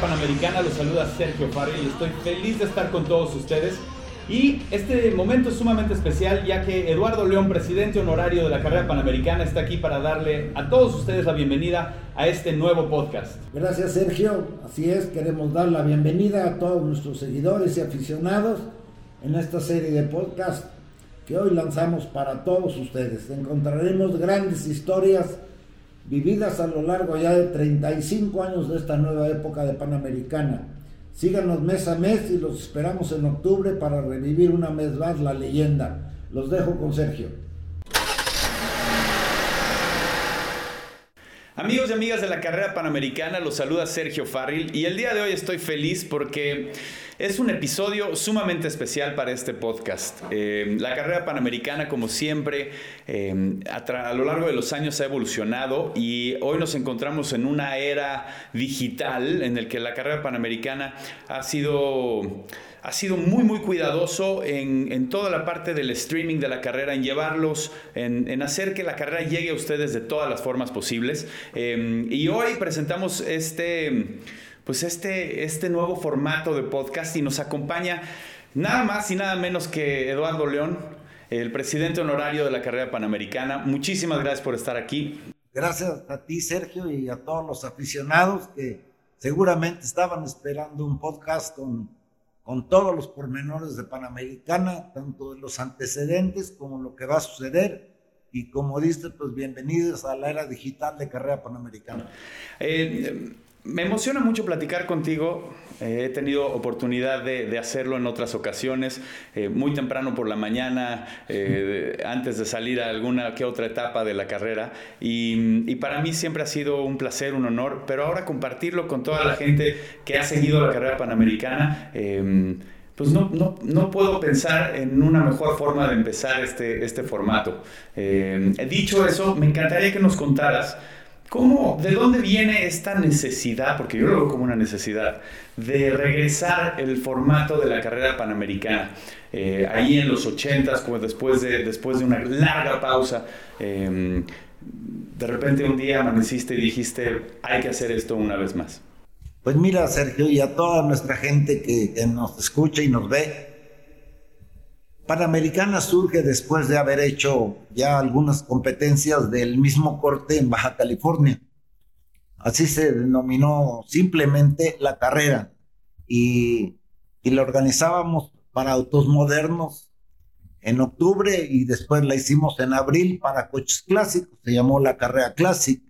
panamericana, los saluda Sergio Farrell y estoy feliz de estar con todos ustedes. Y este momento es sumamente especial ya que Eduardo León, presidente honorario de la carrera panamericana, está aquí para darle a todos ustedes la bienvenida a este nuevo podcast. Gracias Sergio, así es, queremos dar la bienvenida a todos nuestros seguidores y aficionados en esta serie de podcast que hoy lanzamos para todos ustedes. Encontraremos grandes historias vividas a lo largo ya de 35 años de esta nueva época de Panamericana Síganos mes a mes y los esperamos en octubre para revivir una vez más la leyenda. Los dejo con Sergio. Amigos y amigas de la carrera panamericana, los saluda Sergio Farril y el día de hoy estoy feliz porque es un episodio sumamente especial para este podcast. Eh, la carrera panamericana, como siempre, eh, a, lo largo de los años ha evolucionado y hoy nos encontramos en una era digital en el que la carrera panamericana ha sido ha sido muy, muy cuidadoso en, toda la parte del streaming de la carrera, en llevarlos, en, hacer que la carrera llegue a ustedes de todas las formas posibles. Eh, y hoy presentamos este pues este, este nuevo formato de podcast y nos acompaña nada más y nada menos que Eduardo León, el presidente honorario de la carrera panamericana. Muchísimas gracias por estar aquí. Gracias a ti, Sergio, y a todos los aficionados que seguramente estaban esperando un podcast con, con todos los pormenores de Panamericana, tanto de los antecedentes como lo que va a suceder. Y como dices, pues bienvenidos a la era digital de carrera panamericana. Eh, me emociona mucho platicar contigo. Eh, he tenido oportunidad de, hacerlo en otras ocasiones, eh, muy temprano por la mañana, eh, antes de salir a alguna que otra etapa de la carrera. Y, para mí siempre ha sido un placer, un honor, pero ahora compartirlo con toda la gente que ha seguido la carrera panamericana pues no, no, no, puedo pensar en una mejor forma de empezar este, este formato. dicho eso, me encantaría que nos contaras ¿Cómo, ¿De dónde viene esta necesidad, porque yo lo veo como una necesidad, de regresar el formato de la carrera panamericana? Eh, ahí en los 80 como después de, después de una larga pausa, em, de repente un día amaneciste y dijiste, hay que hacer esto una vez más. Pues mira, Sergio, y a toda nuestra gente que nos escucha y nos ve, Panamericana surge después de haber hecho ya algunas competencias del mismo corte en Baja California. Así se denominó simplemente la carrera y, la organizábamos para autos modernos en octubre y después la hicimos en abril para coches clásicos, se llamó la carrera Classic.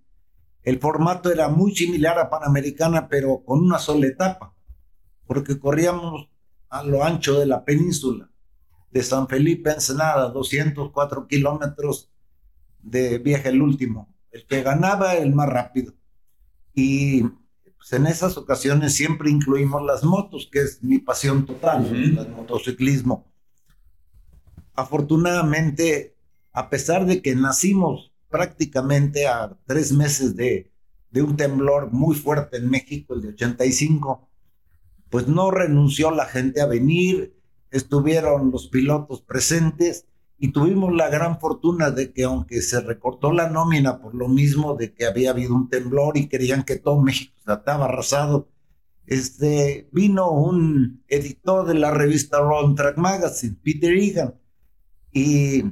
El formato era muy similar a Panamericana, pero con una sola etapa, porque corríamos a lo ancho de la península de San Felipe Ensenada, 204 kilómetros de viaje el último, el que ganaba el más rápido. Y pues, en esas ocasiones siempre incluimos las motos, que es mi pasión total, el motociclismo. Afortunadamente, a pesar de que nacimos prácticamente a tres meses de, de un temblor muy fuerte en México, el de 85, pues no renunció la gente a venir, estuvieron los pilotos presentes y tuvimos la gran fortuna de que aunque se recortó la nómina por lo mismo de que había habido un temblor y querían que todo México estaba arrasado, este, vino un editor de la revista Round Track Magazine, Peter Egan, y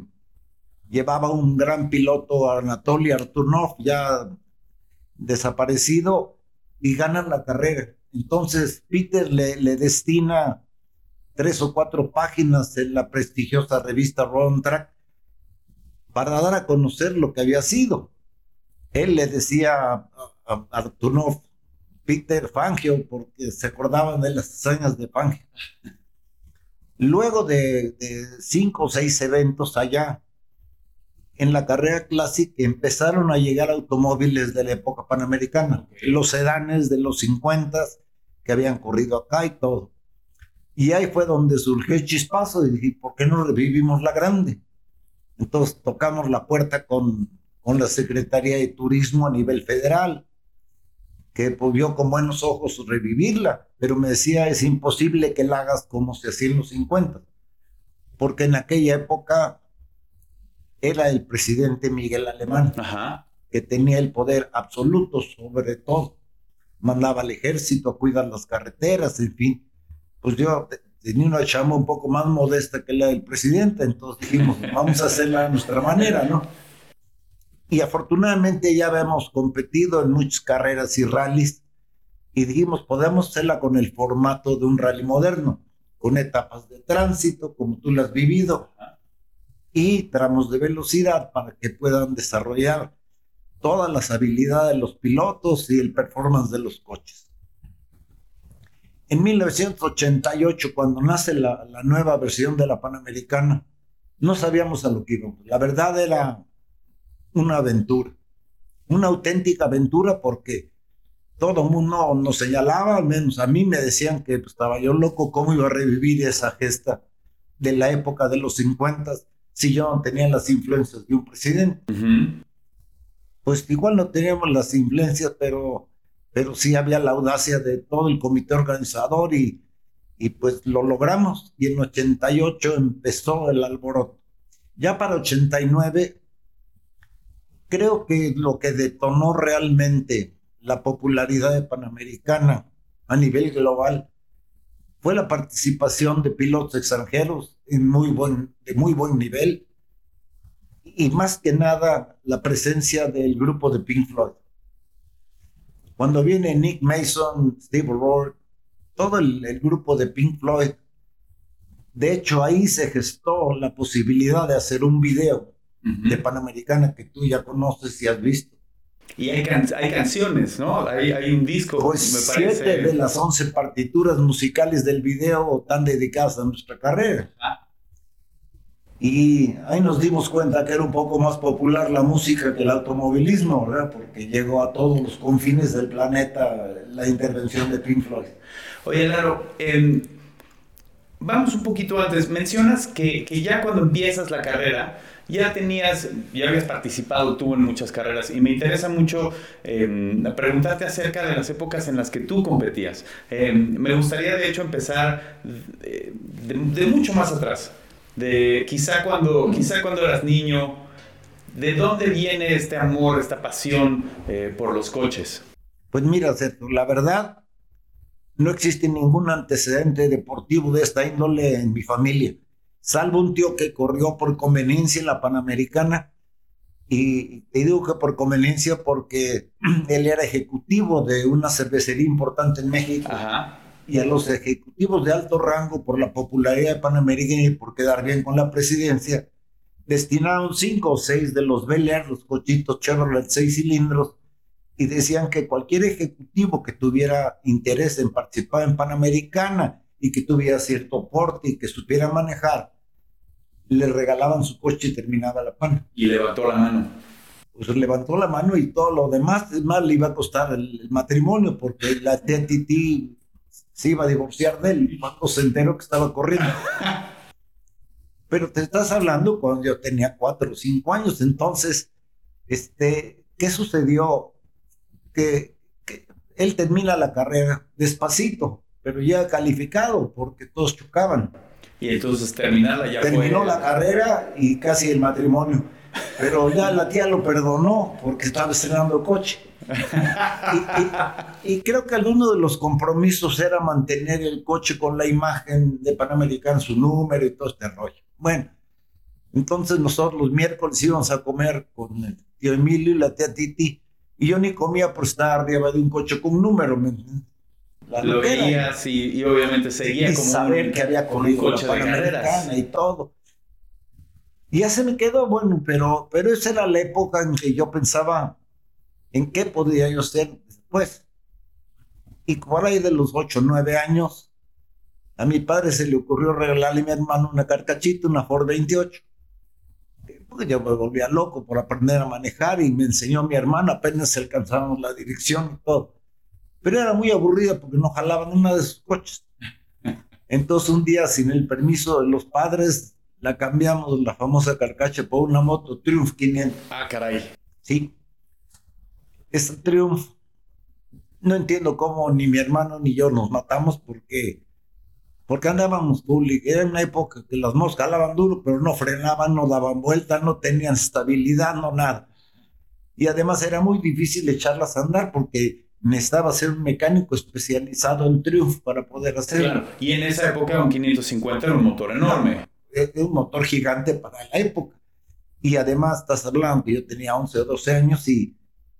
llevaba un gran piloto, Anatoly Artunov, ya desaparecido, y ganan la carrera. Entonces Peter le destina tres o cuatro páginas en la prestigiosa revista Round Track para dar a conocer lo que había sido. Él le decía a, Artunov, Peter Fangio, porque se acordaban de las hazañas de Fangio. Luego de, cinco o seis eventos allá, en la carrera clásica empezaron a llegar automóviles de la época panamericana, los sedanes de los 50 que habían corrido acá y todo. Y ahí fue donde surgió el chispazo y dije, ¿por qué no revivimos la grande? Entonces tocamos la puerta con, con la Secretaría de Turismo a nivel federal, que pues, vio con buenos ojos revivirla, pero me decía, es imposible que la hagas como se hacía en los 50, porque en aquella época era el presidente Miguel Alemán, que tenía el poder absoluto sobre todo. mandaba al ejército a cuidar las carreteras, en fin. Pues yo tenía una chamba un poco más modesta que la del presidente, entonces dijimos, vamos a hacerla a nuestra manera, ¿no? Y afortunadamente ya habíamos competido en muchas carreras y rallies y dijimos, podemos hacerla con el formato de un rally moderno, con etapas de tránsito como tú las has vivido y tramos de velocidad para que puedan desarrollar todas las habilidades de los pilotos y el performance de los coches. En 1988, cuando nace la, la nueva versión de la Panamericana, no sabíamos a lo que íbamos. La verdad era una aventura, una auténtica aventura porque todo el mundo nos señalaba, al menos a mí me decían que pues, estaba yo loco, cómo iba a revivir esa gesta de la época de los 50 si yo no tenía las influencias de un presidente. Pues igual no teníamos las influencias, pero, pero sí había la audacia de todo el comité organizador y, y pues lo logramos. Y en 88 empezó el alboroto. Ya para 89 creo que lo que detonó realmente la popularidad de Panamericana a nivel global fue la participación de pilotos extranjeros en muy buen, de muy buen nivel y más que nada la presencia del grupo de Pink Floyd. Cuando viene Nick Mason, Steve Rourke, todo el, el grupo de Pink Floyd, de hecho ahí se gestó la posibilidad de hacer un video de Panamericana que tú ya conoces y has visto. Y hay, hay canciones, ¿no? Hay, hay, un disco, pues me parece. Siete de las once partituras musicales del video están dedicadas a nuestra carrera. Ah. Y ahí nos dimos cuenta que era un poco más popular la música que el automovilismo, ¿verdad? Porque llegó a todos los confines del planeta la intervención de Pink Floyd. Oye, Laro, eh, vamos un poquito antes. Mencionas que, que ya cuando empiezas la carrera, ya tenías, ya habías participado tú en muchas carreras y me interesa mucho em, preguntarte acerca de las épocas en las que tú competías. Em, me gustaría de hecho empezar de, mucho más atrás, de quizá cuando, quizá cuando eras niño, ¿de dónde viene este amor, esta pasión eh, por los coches? Pues mira, la verdad, no existe ningún antecedente deportivo de esta índole en mi familia salvo un tío que corrió por conveniencia en la Panamericana. Y te digo que por conveniencia porque él era ejecutivo de una cervecería importante en México. Y a los ejecutivos de alto rango, por la popularidad de Panamericana y por quedar bien con la presidencia, destinaron cinco o seis de los Bel los cochitos Chevrolet seis cilindros, y decían que cualquier ejecutivo que tuviera interés en participar en Panamericana y que tuviera cierto porte y que supiera manejar, le regalaban su coche y terminaba la pan. Y levantó la mano. Pues levantó la mano y todo lo demás, es más, le iba a costar el, matrimonio porque la Titi se iba a divorciar de él cuando se enteró que estaba corriendo. Pero te estás hablando cuando yo tenía cuatro o cinco años, entonces, este, ¿qué sucedió? Que, que él termina la carrera despacito, pero ya calificado porque todos chocaban. Y entonces terminarla ya Terminó la carrera y casi el matrimonio. Pero ya la tía lo perdonó porque estaba estrenando coche. Y, creo que alguno de los compromisos era mantener el coche con la imagen de Panamericano, su número y todo este rollo. Bueno, entonces nosotros los miércoles íbamos a comer con el tío Emilio y la tía Titi. Y yo ni comía por estar arriba de un coche con un número lo veías y, obviamente seguía como saber que había corrido la Panamericana y todo. Y ya se me quedó, bueno, pero, pero esa era la época en que yo pensaba en qué podría yo ser después. Y por ahí de los 8 o 9 años, a mi padre se le ocurrió regalarle a mi hermano una carcachita, una Ford 28. Porque yo me volvía loco por aprender a manejar y me enseñó mi hermano, apenas alcanzábamos la dirección y todo pero era muy aburrida porque no jalaban una de sus coches. Entonces un día, sin el permiso de los padres, la cambiamos, la famosa carcacha, por una moto Triumph 500. Ah, caray. Sí. Esa Triumph, no entiendo cómo ni mi hermano ni yo nos matamos porque, porque andábamos bullying. Era una época que las motos jalaban duro, pero no frenaban, no daban vuelta, no tenían estabilidad, no nada. Y además era muy difícil echarlas a andar porque necesitaba ser un mecánico especializado en Triumph para poder hacerlo. Claro. Y en esa época un 550 era un motor enorme. Es un motor gigante para la época. Y además, estás hablando yo tenía 11 o 12 años y,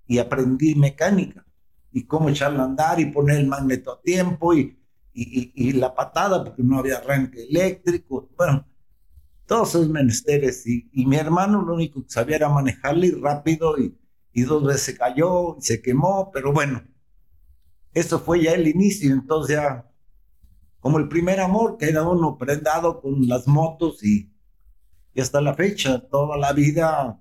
y aprendí mecánica y cómo echarlo a andar y poner el magneto a tiempo y, y, y, la patada porque no había arranque eléctrico. Bueno, todos esos menesteres. Y, y mi hermano lo único que sabía era manejarle rápido y, y dos veces se cayó y se quemó, pero bueno, eso fue ya el inicio. Entonces ya, como el primer amor, que uno prendado con las motos y, y hasta la fecha, toda la vida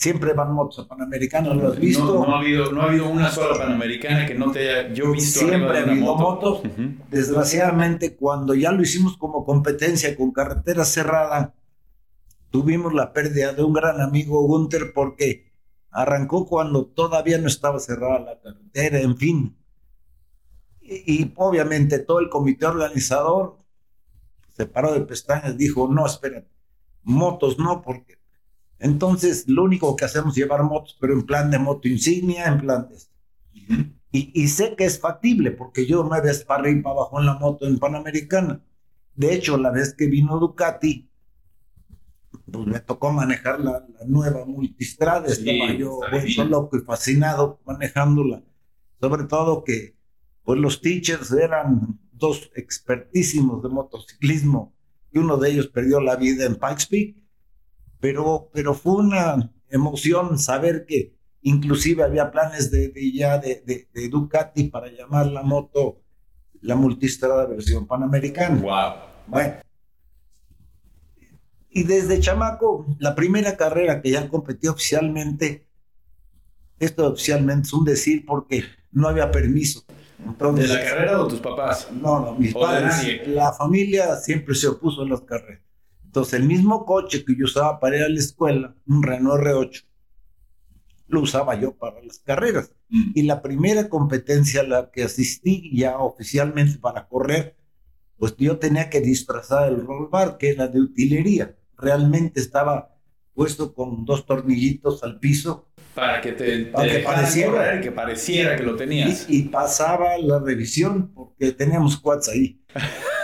siempre van motos Panamericanas, ¿lo has visto? No, ha habido, no ha habido una sola Panamericana que no te haya yo visto. Siempre ha habido motos. Desgraciadamente, cuando ya lo hicimos como competencia con carretera cerrada, tuvimos la pérdida de un gran amigo, Gunther, porque arrancó cuando todavía no estaba cerrada la carretera, en fin. Y, obviamente todo el comité organizador se paró de pestañas, dijo, no, espera, motos no, porque entonces, lo único que hacemos es llevar motos, pero en plan de moto insignia, en plan de esto. y, sé que es factible, porque yo me ves para arriba y para abajo en la moto en Panamericana. De hecho, la vez que vino Ducati, pues me tocó manejar la, nueva multistrada. Estaba yo vuelto loco y fascinado manejándola. Sobre todo que pues los teachers eran dos expertísimos de motociclismo y uno de ellos perdió la vida en Pikes Peak pero, pero fue una emoción saber que inclusive había planes de, ya de, de, Ducati para llamar la moto la multistrada versión panamericana. Wow. Bueno. Y desde chamaco, la primera carrera que ya competí oficialmente, esto oficialmente es un decir porque no había permiso. ¿De la carrera o tus papás? No, no, mis padres. La familia siempre se opuso a las carreras. Entonces, el mismo coche que yo usaba para ir a la escuela, un Renault R8, lo usaba yo para las carreras. Mm. Y la primera competencia a la que asistí ya oficialmente para correr, pues yo tenía que disfrazar el roll bar, que era de utilería. Realmente estaba puesto con dos tornillitos al piso. Para que te, pareciera, que pareciera que lo tenías. Y, y, pasaba la revisión, porque teníamos quads ahí.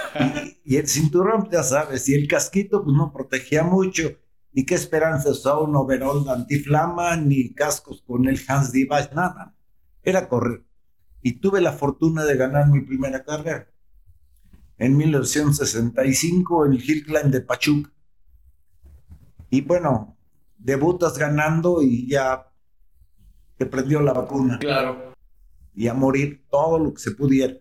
y, el cinturón, ya sabes, y el casquito, pues no protegía mucho. Ni qué esperanza usaba un overall de antiflama, ni cascos con el Hans Device, nada. Era correr. Y tuve la fortuna de ganar mi primera carrera. En 1965 en el Hill Climb de Pachuca. Y bueno, debutas ganando y ya te prendió la vacuna. Claro. Y a morir todo lo que se pudiera.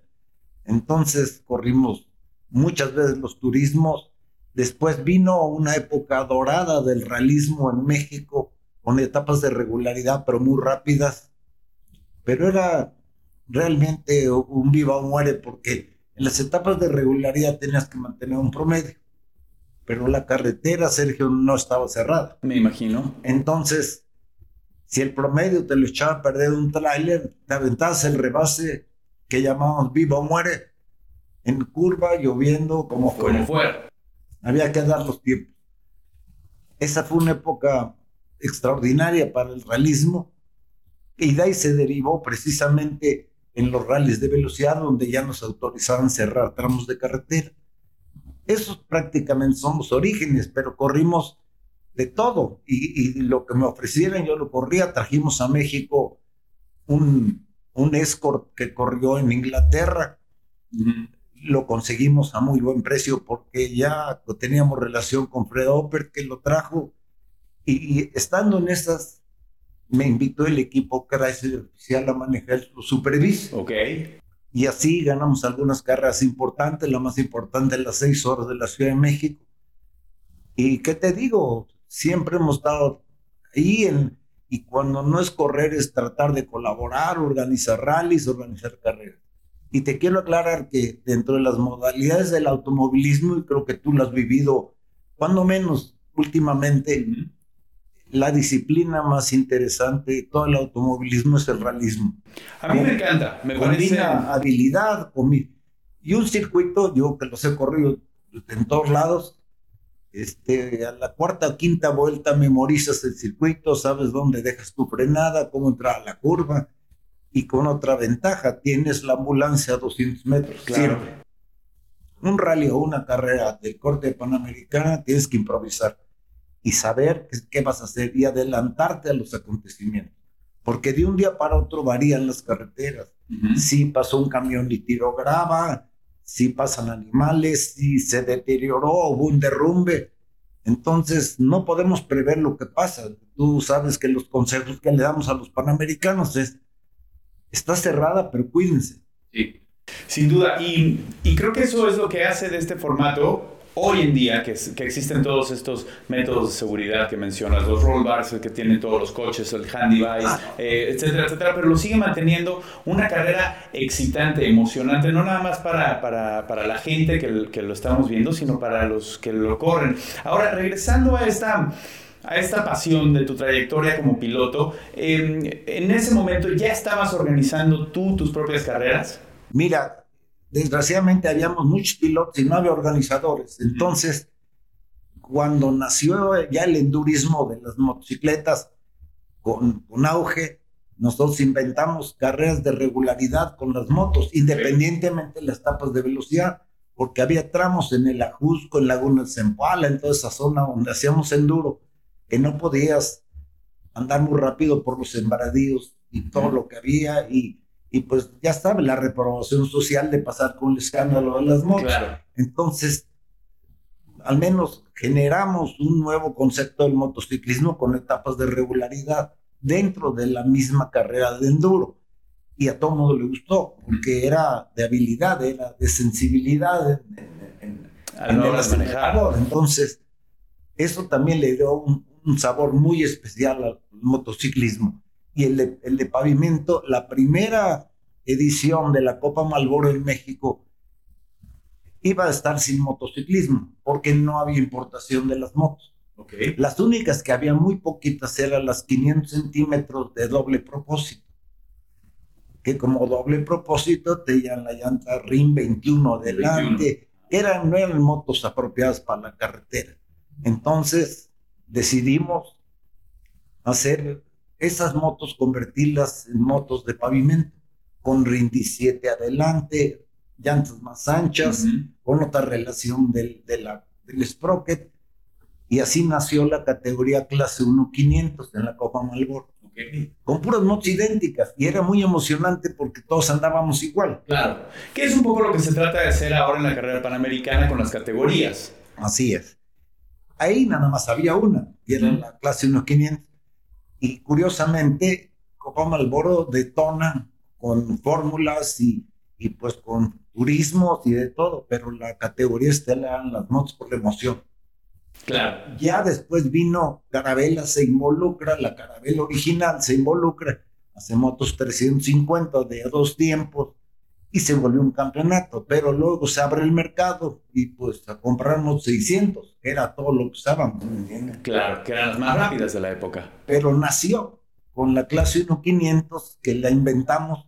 Entonces corrimos muchas veces los turismos. Después vino una época dorada del realismo en México, con etapas de regularidad, pero muy rápidas. Pero era realmente un viva o muere, porque en las etapas de regularidad tenías que mantener un promedio. Pero la carretera, Sergio, no estaba cerrada. Me imagino. Entonces, si el promedio te lo echaba a perder un tráiler, te aventabas el rebase que llamamos viva o muere, en curva, lloviendo, como fuera. Había que dar los tiempos. Esa fue una época extraordinaria para el realismo y de ahí se derivó precisamente en los rallies de velocidad donde ya nos autorizaban cerrar tramos de carretera. Esos prácticamente son los orígenes, pero corrimos de todo y, lo que me ofrecieran yo lo corría. Trajimos a México un, un escort que corrió en Inglaterra lo conseguimos a muy buen precio porque ya teníamos relación con Fred Oper que lo trajo y, estando en esas me invitó el equipo Chrysler oficial a manejar su supervis. Ok. Y así ganamos algunas carreras importantes, la más importante las seis horas de la Ciudad de México. Y qué te digo, siempre hemos estado ahí en, y cuando no es correr es tratar de colaborar, organizar rallies, organizar carreras. Y te quiero aclarar que dentro de las modalidades del automovilismo, y creo que tú lo has vivido, cuando menos últimamente, la disciplina más interesante de todo el automovilismo es el realismo. A mí me encanta, me combina habilidad y un circuito, yo que los he corrido en todos lados, este, a la cuarta o quinta vuelta memorizas el circuito, sabes dónde dejas tu frenada, cómo entrar a la curva, y con otra ventaja, tienes la ambulancia a 200 metros. Claro. Un rally o una carrera del corte panamericana tienes que improvisar y saber qué vas a hacer y adelantarte a los acontecimientos. Porque de un día para otro varían las carreteras. Si pasó un camión y tiró grava, si pasan animales, si se deterioró, hubo un derrumbe. Entonces, no podemos prever lo que pasa. Tú sabes que los consejos que le damos a los panamericanos es está cerrada, pero cuídense. Sí, sin duda. Y, creo que eso es lo que hace de este formato hoy en día, que, que, existen todos estos métodos de seguridad que mencionas, los roll bars que tienen todos los coches, el handy bike, eh, etcétera, etcétera, pero lo sigue manteniendo una carrera excitante, emocionante, no nada más para, para, para la gente que, que lo estamos viendo, sino para los que lo corren. Ahora, regresando a esta a esta pasión de tu trayectoria como piloto, em, ¿en ese momento ya estabas organizando tú tus propias carreras? Mira, desgraciadamente habíamos muchos pilotos y no había organizadores. Entonces, cuando nació ya el endurismo de las motocicletas con, con auge, nosotros inventamos carreras de regularidad con las motos, independientemente de las etapas de velocidad, porque había tramos en el Ajusco, en Laguna de Zempoala, en toda esa zona donde hacíamos enduro que no podías andar muy rápido por los embaradíos y todo lo que había y, y pues ya sabe la reprobación social de pasar con el escándalo de las motos. Entonces, al menos generamos un nuevo concepto del motociclismo con etapas de regularidad dentro de la misma carrera de enduro. Y a todo mundo le gustó, porque era de habilidad, era de sensibilidad en, en, Entonces, eso también le dio un, un sabor muy especial al motociclismo. Y el de, el de pavimento, la primera edición de la Copa Malboro en México iba a estar sin motociclismo, porque no había importación de las motos. Okay. Las únicas que había muy poquitas eran las 500 centímetros de doble propósito, que como doble propósito tenían la llanta RIM 21 adelante, Eran, no eran motos apropiadas para la carretera. Entonces, decidimos hacer esas motos, convertirlas en motos de pavimento, con Rindy 7 adelante, llantas más anchas, con otra relación del, de la, del sprocket, y así nació la categoría clase 1-500 en la Copa Malboro. Con puras motos idénticas y era muy emocionante porque todos andábamos igual. Claro, que es un poco lo que se trata de hacer ahora en la carrera panamericana con las categorías. Así es. Ahí nada más había una, y era la clase 1500. Y curiosamente, Copa Malboro detona con fórmulas y, y pues con turismos y de todo, pero la categoría estelar eran las motos por la emoción. Claro. Ya después vino Carabela, se involucra, la Carabela original se involucra, hace motos 350 de dos tiempos, y se volvió un campeonato, pero luego se abre el mercado y pues a comprarnos 600, que era todo lo que usábamos. Claro, que eran las más rápidas de la época. Pero nació con la clase 1500 que la inventamos,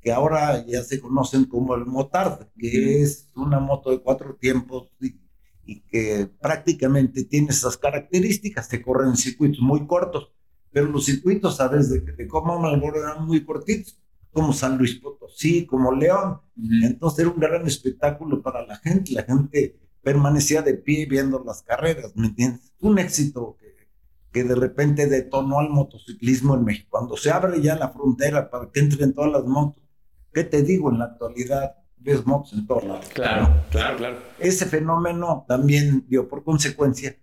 que ahora ya se conocen como el Motard, que es una moto de cuatro tiempos y, que prácticamente tiene esas características, te corren en circuitos muy cortos, pero los circuitos, sabes, de, de cómo eran muy cortitos como San Luis Potosí, como León. Entonces era un gran espectáculo para la gente, la gente permanecía de pie viendo las carreras, ¿me entiendes? Un éxito que, que de repente detonó al motociclismo en México. Cuando se abre ya la frontera para que entren todas las motos, ¿qué te digo? En la actualidad ves motos en todos lados. Claro, claro, claro. Ese fenómeno también dio por consecuencia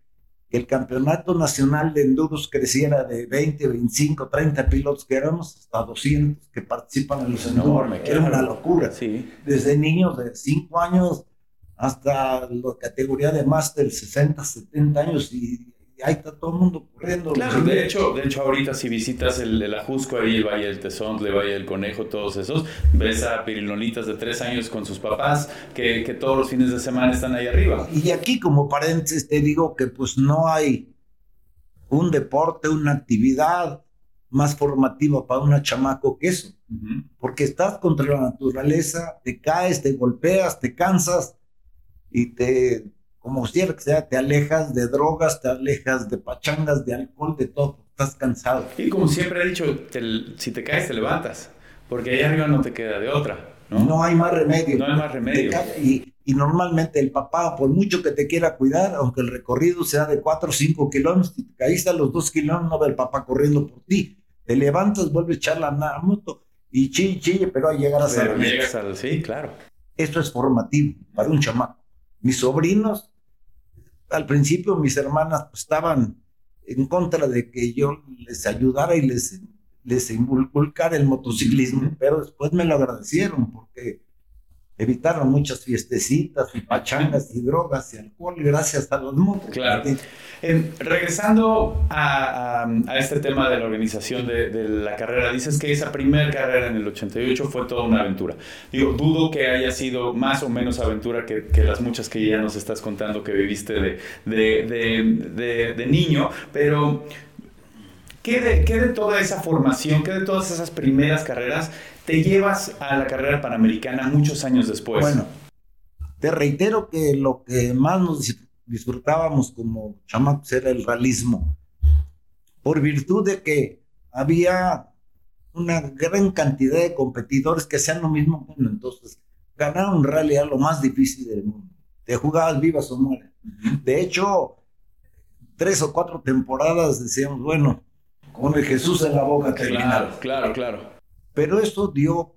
que el campeonato nacional de enduros creciera de 20, 25, 30 pilotos que éramos hasta 200 que participan en los enormes. Era una locura. Sí. Desde niños de 5 años hasta la categoría de máster 60, 70 años y ahí está todo el mundo corriendo. Claro, de hecho, de hecho ahorita si visitas el, el Ajusco, ahí el Valle del Tesón, el Valle del Conejo, todos esos, ves a pirilonitas de tres años con sus papás que, que, todos los fines de semana están ahí arriba. Y aquí como paréntesis te digo que pues no hay un deporte, una actividad más formativa para una chamaco que eso, porque estás contra la naturaleza, te caes, te golpeas, te cansas y te como quiera que sea, te alejas de drogas, te alejas de pachangas, de alcohol, de todo, estás cansado. Y como siempre he dicho, si te caes, te levantas. Porque allá arriba no te queda de otra. ¿no? No hay más remedio. No hay más remedio. Y, y, normalmente el papá, por mucho que te quiera cuidar, aunque el recorrido sea de 4 o 5 kilómetros, si te caíste a los 2 kilómetros, no ve el papá corriendo por ti. Te levantas, vuelves a echar la moto y chille, chille, pero a llegar a Pero llegas al, sí, claro. Esto es formativo para un chamaco. Mis sobrinos, al principio mis hermanas pues, estaban en contra de que yo les ayudara y les, les inculcara el motociclismo, pero después me lo agradecieron porque evitaron muchas fiestecitas y pachangas y drogas y alcohol gracias a los motos. Claro. Eh, regresando a, este tema de la organización de, la carrera, dices que esa primera carrera en el 88 fue toda una aventura. Digo, dudo que haya sido más o menos aventura que, las muchas que ya nos estás contando que viviste de, de, de niño, pero ¿Qué de, ¿Qué de, toda esa formación, qué de todas esas primeras carreras te llevas a la carrera panamericana muchos años después? Bueno, te reitero que lo que más nos disfrutábamos como chamacos era el realismo, por virtud de que había una gran cantidad de competidores que hacían lo mismo que. Entonces, ganar un rally era lo más difícil del mundo. Te jugabas vivas o mueres. De hecho, tres o cuatro temporadas decíamos, bueno, con el Jesús en la boca Claro, claro, claro. Pero esto dio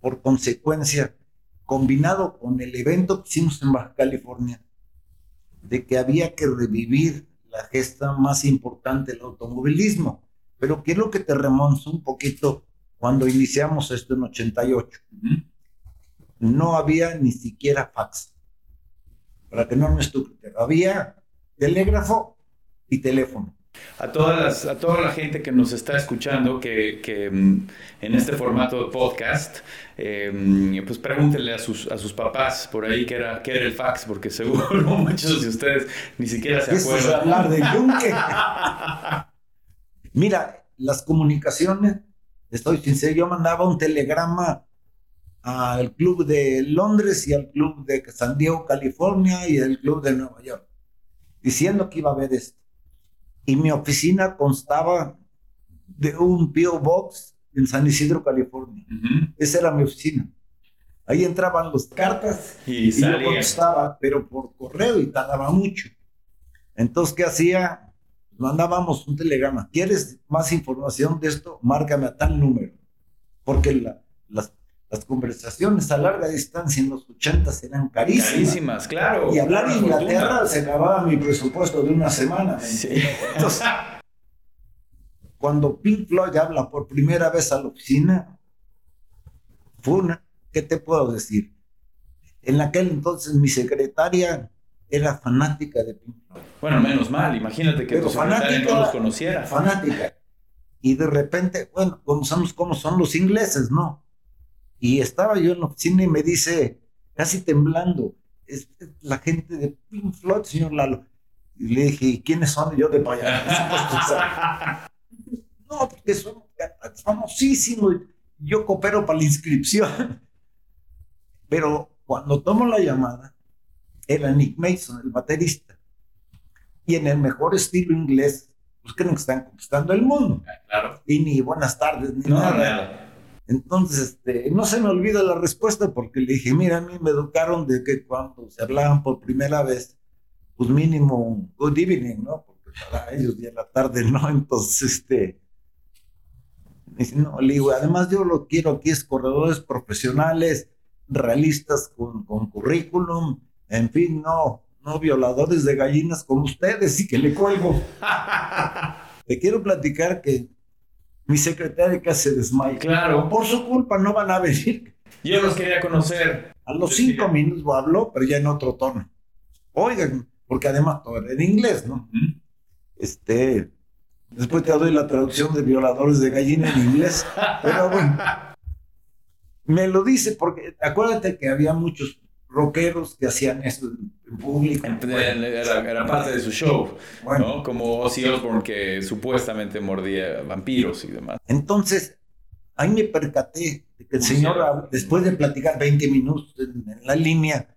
por consecuencia, combinado con el evento que hicimos en Baja California, de que había que revivir la gesta más importante del automovilismo. Pero es lo que te remonta un poquito cuando iniciamos esto en 88. No había ni siquiera fax. Para que no me estúpido. Había telégrafo y teléfono. A, todas a toda la gente que nos está escuchando, que, mm, en este formato de podcast, eh, pues pregúntenle a sus, a sus papás por ahí qué era, qué era el fax, porque seguro muchos de ustedes ni siquiera se acuerdan. hablar de yunque. Mira, las comunicaciones, estoy sincero, yo mandaba un telegrama al club de Londres y al club de San Diego, California y al club de Nueva York, diciendo que iba a haber esto y mi oficina constaba de un P.O. Box en San Isidro, California. Esa era mi oficina. Ahí entraban las cartas y, yo contestaba, pero por correo y tardaba mucho. Entonces, ¿qué hacía? Mandábamos un telegrama. ¿Quieres más información de esto? Márcame a tal número. Porque las las conversaciones a larga distancia en los 80 eran carísimas. Carísimas, claro. Y hablar en Inglaterra se acababa mi presupuesto de una semana. Entonces, cuando Pink Floyd habla por primera vez a la oficina, fue una, ¿qué te puedo decir? En aquel entonces mi secretaria era fanática de Pink Floyd. Bueno, menos mal, imagínate que tu secretaria no los conociera. Fanática. Y de repente, bueno, conocemos cómo son los ingleses, ¿no? Y estaba yo en la oficina y me dice, casi temblando, es la gente de Pink Floyd, señor Lalo. Y le dije, ¿quiénes son? yo de allá. no, porque son famosísimos. Yo coopero para la inscripción. Pero cuando tomo la llamada, era Nick Mason, el baterista. Y en el mejor estilo inglés, pues creen que están conquistando el mundo. Claro. Y ni buenas tardes, ni nada. Entonces, este, no se me olvida la respuesta porque le dije, mira, a mí me educaron de que cuando se hablaban por primera vez, pues mínimo good evening, ¿no? Porque para ellos ya la tarde, ¿no? Entonces, este, dice, no, le digo, además yo lo quiero aquí es corredores profesionales, realistas con, con currículum, en fin, no, no violadores de gallinas como ustedes y que le cuelgo. Te quiero platicar que mi secretaria casi se desmaya. Claro. Por su culpa no van a venir. Yo los quería conocer. A los cinco minutos habló, pero ya en otro tono. Oigan, porque además todo era en inglés, ¿no? Este, después te doy la traducción de violadores de gallina en inglés, pero bueno. Me lo dice porque acuérdate que había muchos rockeros que hacían esto en público. Era, parte de su show, ¿no? Como Ozzy Osbourne que supuestamente mordía vampiros y demás. Entonces, ahí me percaté de que el señor, después de platicar 20 minutos en, la línea,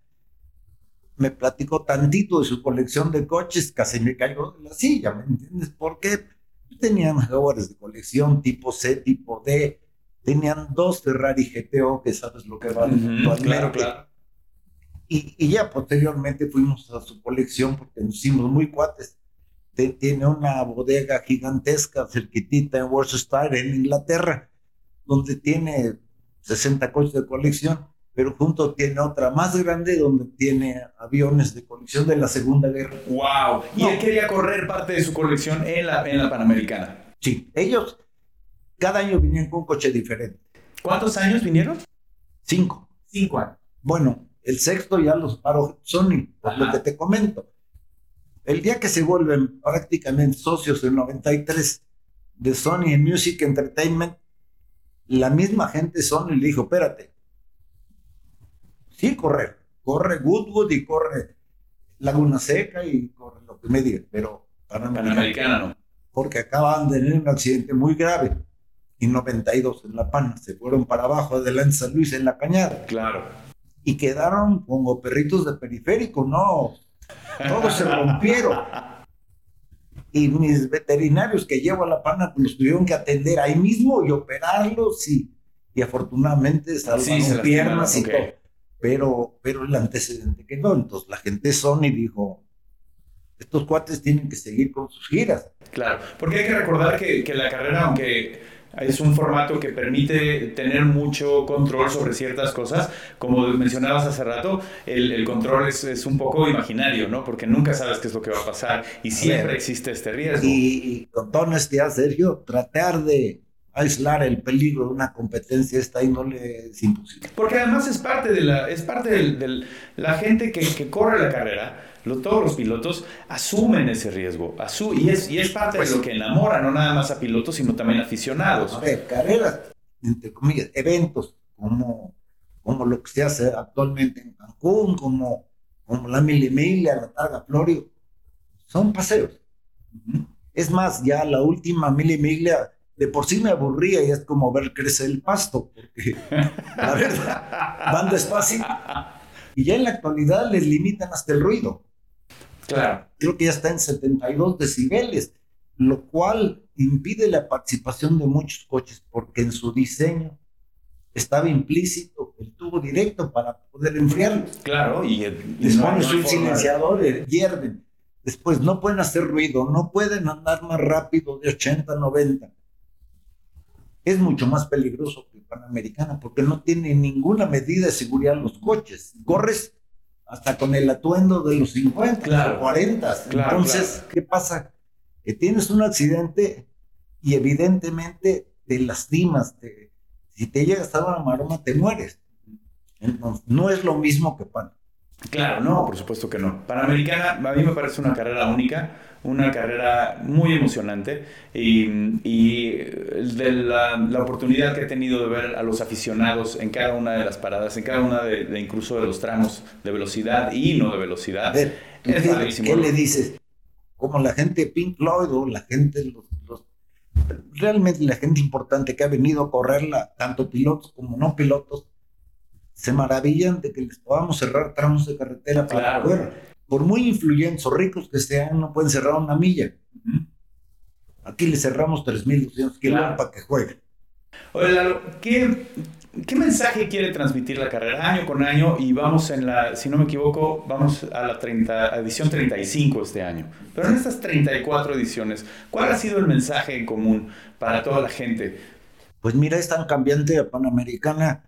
me platicó tantito de su colección de coches, casi me cayó de la silla, ¿me entiendes? Porque tenía jugadores de colección tipo C, tipo D, tenían dos Ferrari GTO, que sabes lo que valen Claro, claro. Y, y, ya posteriormente fuimos a su colección porque nos hicimos muy cuates. tiene una bodega gigantesca cerquitita en Worcestershire, en Inglaterra, donde tiene 60 coches de colección, pero junto tiene otra más grande donde tiene aviones de colección de la Segunda Guerra. ¡Wow! Y él quería correr parte de su colección en la, en la Panamericana. Sí, ellos cada año vinieron con un coche diferente. ¿Cuántos años vinieron? Cinco. Cinco años. Bueno, el sexto ya los paró Sony, por lo que te comento. El día que se vuelven prácticamente socios del 93 de Sony Music Entertainment, la misma gente Sony le dijo, espérate, sí correr, corre Goodwood y corre Laguna Seca y corre lo que me diga, pero Panamericana no. Porque acaban de tener un accidente muy grave y 92 en La Pana, se fueron para abajo, adelante San Luis en la cañada. Claro. Y quedaron como perritos de periférico, no, todos se rompieron. Y mis veterinarios que llevo a La Pana pues, los tuvieron que atender ahí mismo y operarlos y, y afortunadamente salvaron piernas y todo. Pero, pero el antecedente quedó. Entonces la gente Sony dijo, estos cuates tienen que seguir con sus giras. Claro, porque hay que recordar que, que la carrera, aunque es un formato que permite tener mucho control sobre ciertas cosas. Como mencionabas hace rato, el, control es, es, un poco imaginario, ¿no? Porque nunca sabes qué es lo que va a pasar y siempre existe este riesgo. Y, con toda honestidad, Sergio, tratar de aislar el peligro de una competencia esta índole es imposible. Porque además es parte de la, es parte de la gente que, que corre la carrera todos los pilotos asumen ese riesgo y, es, y es parte de lo que enamora no nada más a pilotos, sino también aficionados. A ver, carreras, entre comillas, eventos como, como lo que se hace actualmente en Cancún, como, como la Milimilia, la Targa Florio, son paseos. Es más, ya la última Milimilia de por sí me aburría y es como ver crecer el pasto, porque la verdad, van despacio. Y ya en la actualidad les limitan hasta el ruido. Claro. Creo que ya está en 72 decibeles, lo cual impide la participación de muchos coches porque en su diseño estaba implícito el tubo directo para poder enfriarlos. Claro, y, les pones un silenciador, eh, hierven. Después no pueden hacer ruido, no pueden andar más rápido de 80, 90. Es mucho más peligroso que el Panamericana porque no tiene ninguna medida de seguridad los coches. Corres hasta con el atuendo de los 50 o 40. Entonces, ¿qué pasa? Que tienes un accidente y evidentemente te lastimas. si te llegas a una maroma, te mueres. Entonces, no es lo mismo que pan. Claro, no, por supuesto que no. Panamericana a mí me parece una carrera única, una carrera muy emocionante y, de la, oportunidad que he tenido de ver a los aficionados en cada una de las paradas, en cada una de, incluso de los tramos de velocidad y no de velocidad. A ver, ¿qué, le dices? Como la gente Pink Floyd o la gente, los, realmente la gente importante que ha venido a correrla, tanto pilotos como no pilotos, se maravillan de que les podamos cerrar tramos de carretera para correr. Por muy influyentes o ricos que sean, no pueden cerrar una milla. Aquí le cerramos 3.200 kilómetros para que juegue. Oye, ¿qué, ¿qué mensaje quiere transmitir la carrera año con año? Y vamos en la, si no me equivoco, vamos a la 30, edición 35 este año. Pero en estas 34 ediciones, ¿cuál ha sido el mensaje en común para toda la gente? Pues mira, es tan cambiante Panamericana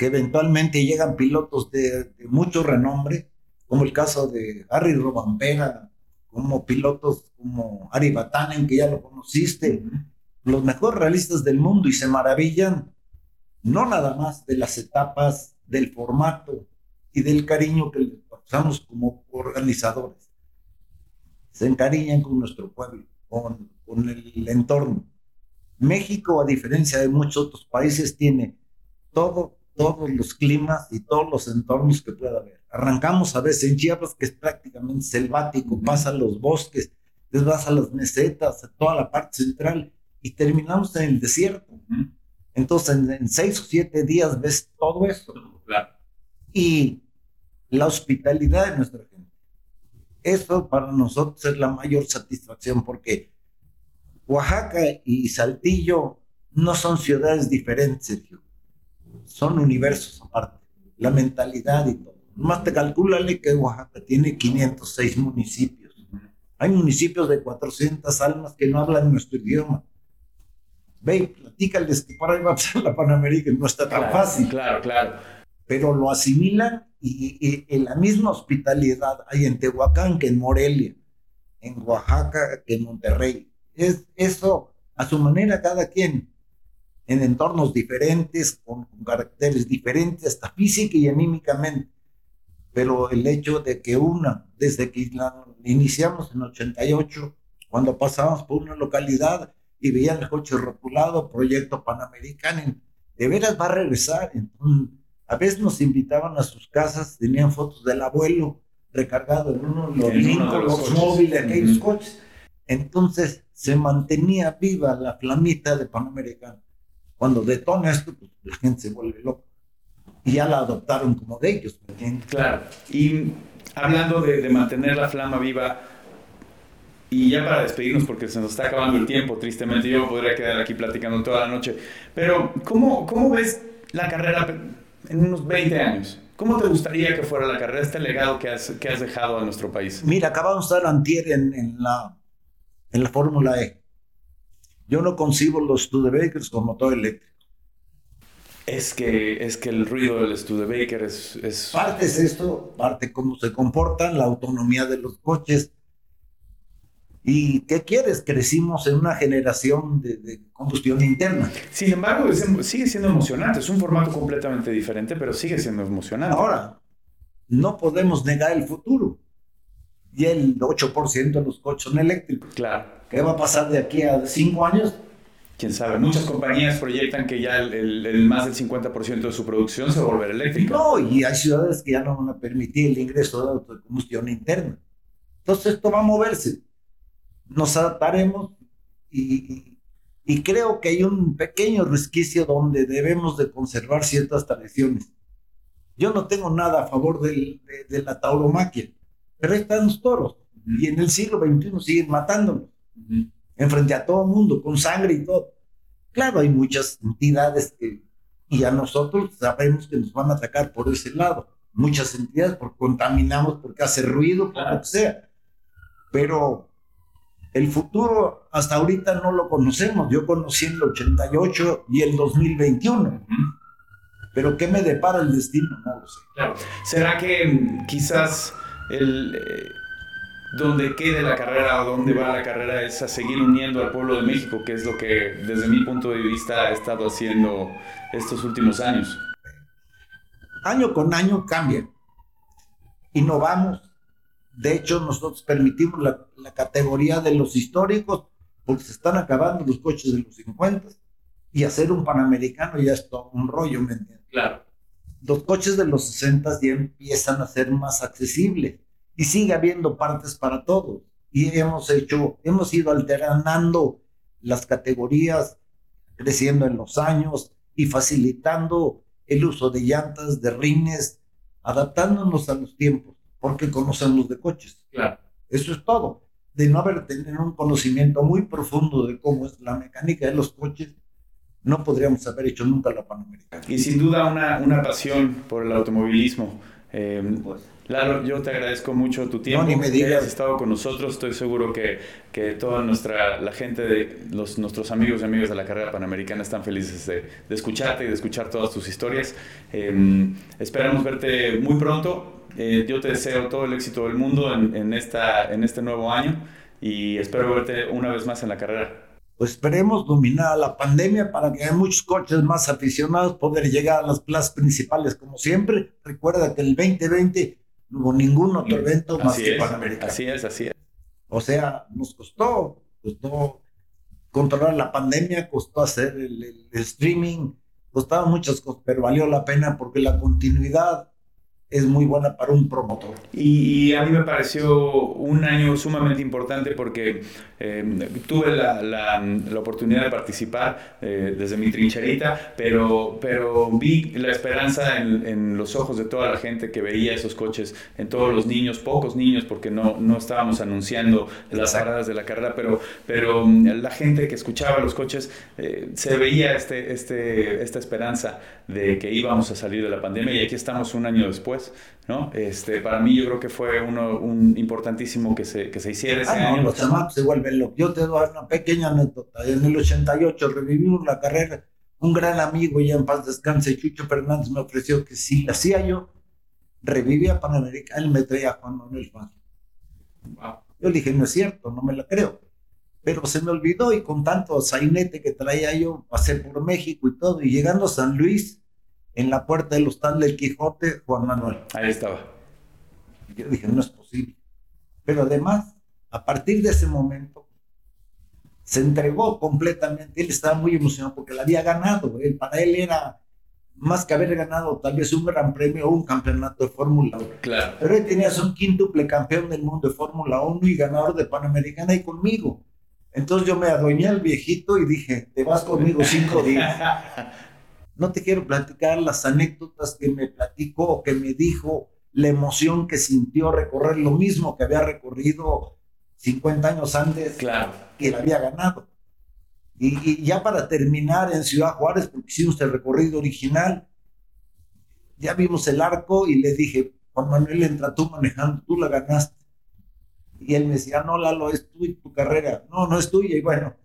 que eventualmente llegan pilotos de, mucho renombre, como el caso de Harry Robampera, como pilotos como Ari Batanen, que ya lo conociste, los mejores realistas del mundo y se maravillan no nada más de las etapas, del formato y del cariño que les pasamos como organizadores. Se encariñan con nuestro pueblo, con, con el entorno. México, a diferencia de muchos otros países, tiene todo todos los climas y todos los entornos que pueda haber. Arrancamos a veces en Chiapas, que es prácticamente selvático, pasa los bosques, después vas a las mesetas, a toda la parte central y terminamos en el desierto. Entonces, en, seis o siete días ves todo eso. Y la hospitalidad de nuestra gente. Eso para nosotros es la mayor satisfacción porque Oaxaca y Saltillo no son ciudades diferentes, Sergio. Son universos aparte. La mentalidad y todo. Más te calculale que Oaxaca tiene 506 municipios. Hay municipios de 400 almas que no hablan nuestro idioma. Ve, platícales que por ahí va a ser la Panamericana, no está tan fácil. Claro, claro. Pero lo asimilan y, en la misma hospitalidad hay en Tehuacán que en Morelia, en Oaxaca que en Monterrey. Es eso a su manera cada quien en entornos diferentes, con, caracteres diferentes, hasta física y anímicamente. Pero el hecho de que una, desde que iniciamos en 88, cuando pasábamos por una localidad y veían el coche rotulado, proyecto panamericano, de veras va a regresar. a veces nos invitaban a sus casas, tenían fotos del abuelo recargado en uno de los, los móviles, aquellos coches. Entonces se mantenía viva la flamita de Panamericano. Cuando detona esto, pues la gente se vuelve loca. Y ya la adoptaron como de ellos. Claro. Y hablando de, mantener la flama viva, y ya para despedirnos, porque se nos está acabando el tiempo, tristemente, yo podría quedar aquí platicando toda la noche. Pero, ¿cómo, cómo ves la carrera en unos 20 años? ¿Cómo te gustaría que fuera la carrera, este legado que has, que has dejado a nuestro país? Mira, acabamos de estar antier en, en la, en la Fórmula E. Yo no concibo los Studebakers con motor eléctrico. Es que, es que el ruido del Studebaker es, es... Parte es esto, parte cómo se comportan, la autonomía de los coches. ¿Y qué quieres? Crecimos en una generación de, combustión interna. Sin embargo, sigue siendo emocionante. Es un formato completamente diferente, pero sigue siendo emocionante. Ahora, no podemos negar el futuro. Y el 8% de los coches son eléctricos. Claro. ¿Qué va a pasar de aquí a cinco años? Quién sabe. Muchas compañías proyectan que ya el, más del 50% de su producción se va a volver eléctrica. No, y hay ciudades que ya no van a permitir el ingreso de autocombustión interna. Entonces esto va a moverse. Nos adaptaremos y, creo que hay un pequeño resquicio donde debemos de conservar ciertas tradiciones. Yo no tengo nada a favor de, la tauromaquia, pero ahí están los toros y en el siglo XXI siguen matándolos enfrente a todo el mundo, con sangre y todo. Claro, hay muchas entidades que, y a nosotros sabemos que nos van a atacar por ese lado. Muchas entidades, porque contaminamos, porque hace ruido, por lo que sea. Pero el futuro hasta ahorita no lo conocemos. Yo conocí el 88 y el 2021. Pero ¿qué me depara el destino? No lo sé. ¿Será que quizás el, eh, donde quede la carrera o donde va la carrera es a seguir uniendo al pueblo de México, que es lo que desde mi punto de vista ha estado haciendo estos últimos años. Año con año cambia. Innovamos. De hecho, nosotros permitimos la, categoría de los históricos porque se están acabando los coches de los 50 y hacer un panamericano ya es todo un rollo, ¿me entiendes? Claro. Los coches de los 60 ya empiezan a ser más accesibles y sigue habiendo partes para todos. Y hemos hecho, hemos ido alternando las categorías, creciendo en los años y facilitando el uso de llantas, de rines, adaptándonos a los tiempos, porque conocemos de coches. Claro. Eso es todo. De no haber tenido un conocimiento muy profundo de cómo es la mecánica de los coches, no podríamos haber hecho nunca la Panamericana. Y sin duda una, una pasión por el automovilismo. Eh, pues. Lalo, yo te agradezco mucho tu tiempo, no, me que hayas estado con nosotros. Estoy seguro que, que toda nuestra, la gente de los, nuestros amigos y amigas de la carrera panamericana están felices de, escucharte y de escuchar todas tus historias. Em, esperamos verte muy pronto. Eh, yo te deseo todo el éxito del mundo en, en, esta, en este nuevo año y espero verte una vez más en la carrera. Pues esperemos dominar la pandemia para que haya muchos coches más aficionados poder llegar a las plazas principales como siempre. Recuerda que el 2020 no hubo ningún otro evento más que Panamericano. Así es, así es. O sea, nos costó, costó controlar la pandemia, costó hacer el, streaming, costaba muchas cosas, pero valió la pena porque la continuidad es muy buena para un promotor. Y, a mí me pareció un año sumamente importante porque eh, tuve la, la, oportunidad de participar eh, desde mi trincherita, pero, pero vi la esperanza en, en, los ojos de toda la gente que veía esos coches, en todos los niños, pocos niños, porque no, no estábamos anunciando las paradas de la carrera, pero, pero la gente que escuchaba los coches, eh, se veía este, este, esta esperanza de que íbamos a salir de la pandemia y aquí estamos un año después, ¿no? Este, para mí yo creo que fue uno, un importantísimo que se, que se hiciera ese ah, año. los chamacos se vuelven locos. Yo te doy una pequeña anécdota. En el 88 revivimos la carrera. Un gran amigo, ya en paz descanse, Chucho Fernández, me ofreció que si la hacía yo, revivía Panamérica, él me traía a Juan Manuel Fan. Yo le dije, no es cierto, no me la creo pero se me olvidó y con tanto sainete que traía yo, pasé por México y todo, y llegando a San Luis, en la puerta del hostal del Quijote, Juan Manuel. Ahí estaba. yo dije, no es posible. Pero además, a partir de ese momento, se entregó completamente. Él estaba muy emocionado porque la había ganado. Él, para él era más que haber ganado tal vez un gran premio o un campeonato de Fórmula 1. Claro. Pero él tenía un quíntuple campeón del mundo de Fórmula 1 y ganador de Panamericana y conmigo. Entonces yo me adueñé al viejito y dije, te vas conmigo cinco días. No te quiero platicar las anécdotas que me platicó o que me dijo, la emoción que sintió recorrer lo mismo que había recorrido 50 años antes claro. que él había ganado. Y, ya para terminar en Ciudad Juárez, porque hicimos el recorrido original, ya vimos el arco y le dije, Juan Manuel, entra tú manejando, tú la ganaste. Y él me decía, no, Lalo, es tu, tu carrera. No, no es tuya. Y bueno,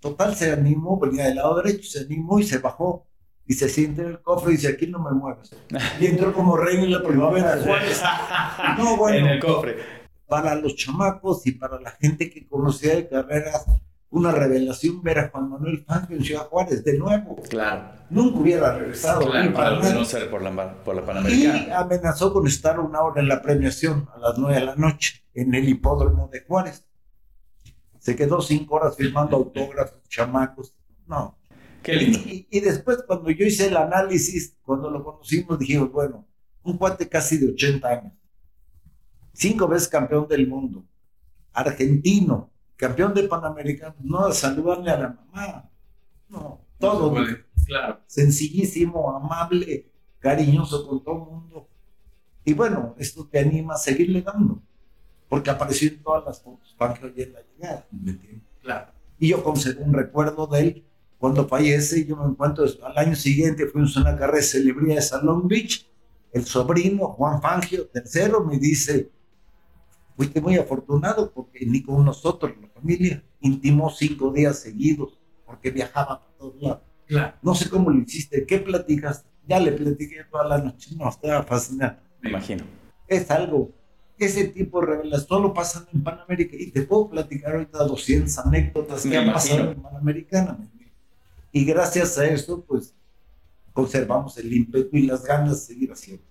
total se animó, venía del lado derecho, se animó y se bajó. Y se siente en el cofre y dice, aquí no me mueves. Y entró como rey en la primavera No, bueno. En el cofre. Para los chamacos y para la gente que conocía de carreras, una revelación ver a Juan Manuel Fangio en Ciudad Juárez de nuevo. Claro. Nunca hubiera regresado. Claro, para no ser por la, por la Panamericana. Y amenazó con estar una hora en la premiación a las nueve de la noche en el hipódromo de Juárez. Se quedó cinco horas firmando autógrafos, chamacos. No. Qué lindo. Y, después, cuando yo hice el análisis, cuando lo conocimos, dijimos, bueno, un cuate casi de 80 años, cinco veces campeón del mundo, argentino, campeón de Panamericano, no saludarle a la mamá, no, todo. claro. Sencillísimo, amable, cariñoso con todo el mundo. Y bueno, esto te anima a seguirle dando, porque apareció en todas las fotos, Fangio en la llegada, ¿me Claro. Y yo conservo un recuerdo de él cuando fallece, yo me encuentro al año siguiente, fuimos a una carrera de celebridades a Long Beach, el sobrino Juan Fangio, tercero, me dice, fuiste muy afortunado porque ni con nosotros, la familia, intimó cinco días seguidos porque viajaba por todos lados. Claro. No sé cómo lo hiciste, ¿qué platicas? Ya le platiqué toda la noche, no, estaba fascinado. Me imagino. Es algo, ese tipo de revelaciones solo pasan en Panamérica y te puedo platicar ahorita 200 anécdotas que han pasado en Panamericana. Y gracias a eso, pues conservamos el ímpetu y las ganas de seguir haciendo.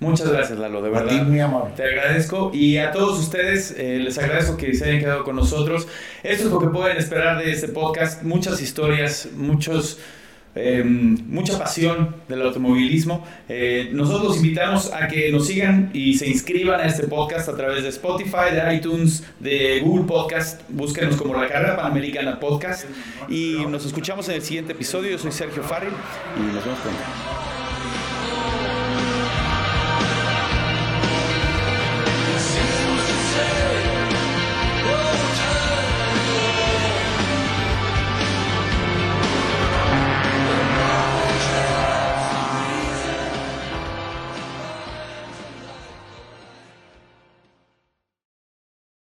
Muchas gracias, Lalo, de verdad. A ti, muy amable. Te agradezco y a todos ustedes eh, les agradezco que se hayan quedado con nosotros. Esto es lo que pueden esperar de este podcast. Muchas historias, muchos eh, mucha pasión del automovilismo. Eh, nosotros los invitamos a que nos sigan y se inscriban a este podcast a través de Spotify, de iTunes, de Google Podcast. Búsquenos como la carrera panamericana podcast y nos escuchamos en el siguiente episodio. Yo soy Sergio Farrell y nos vemos pronto.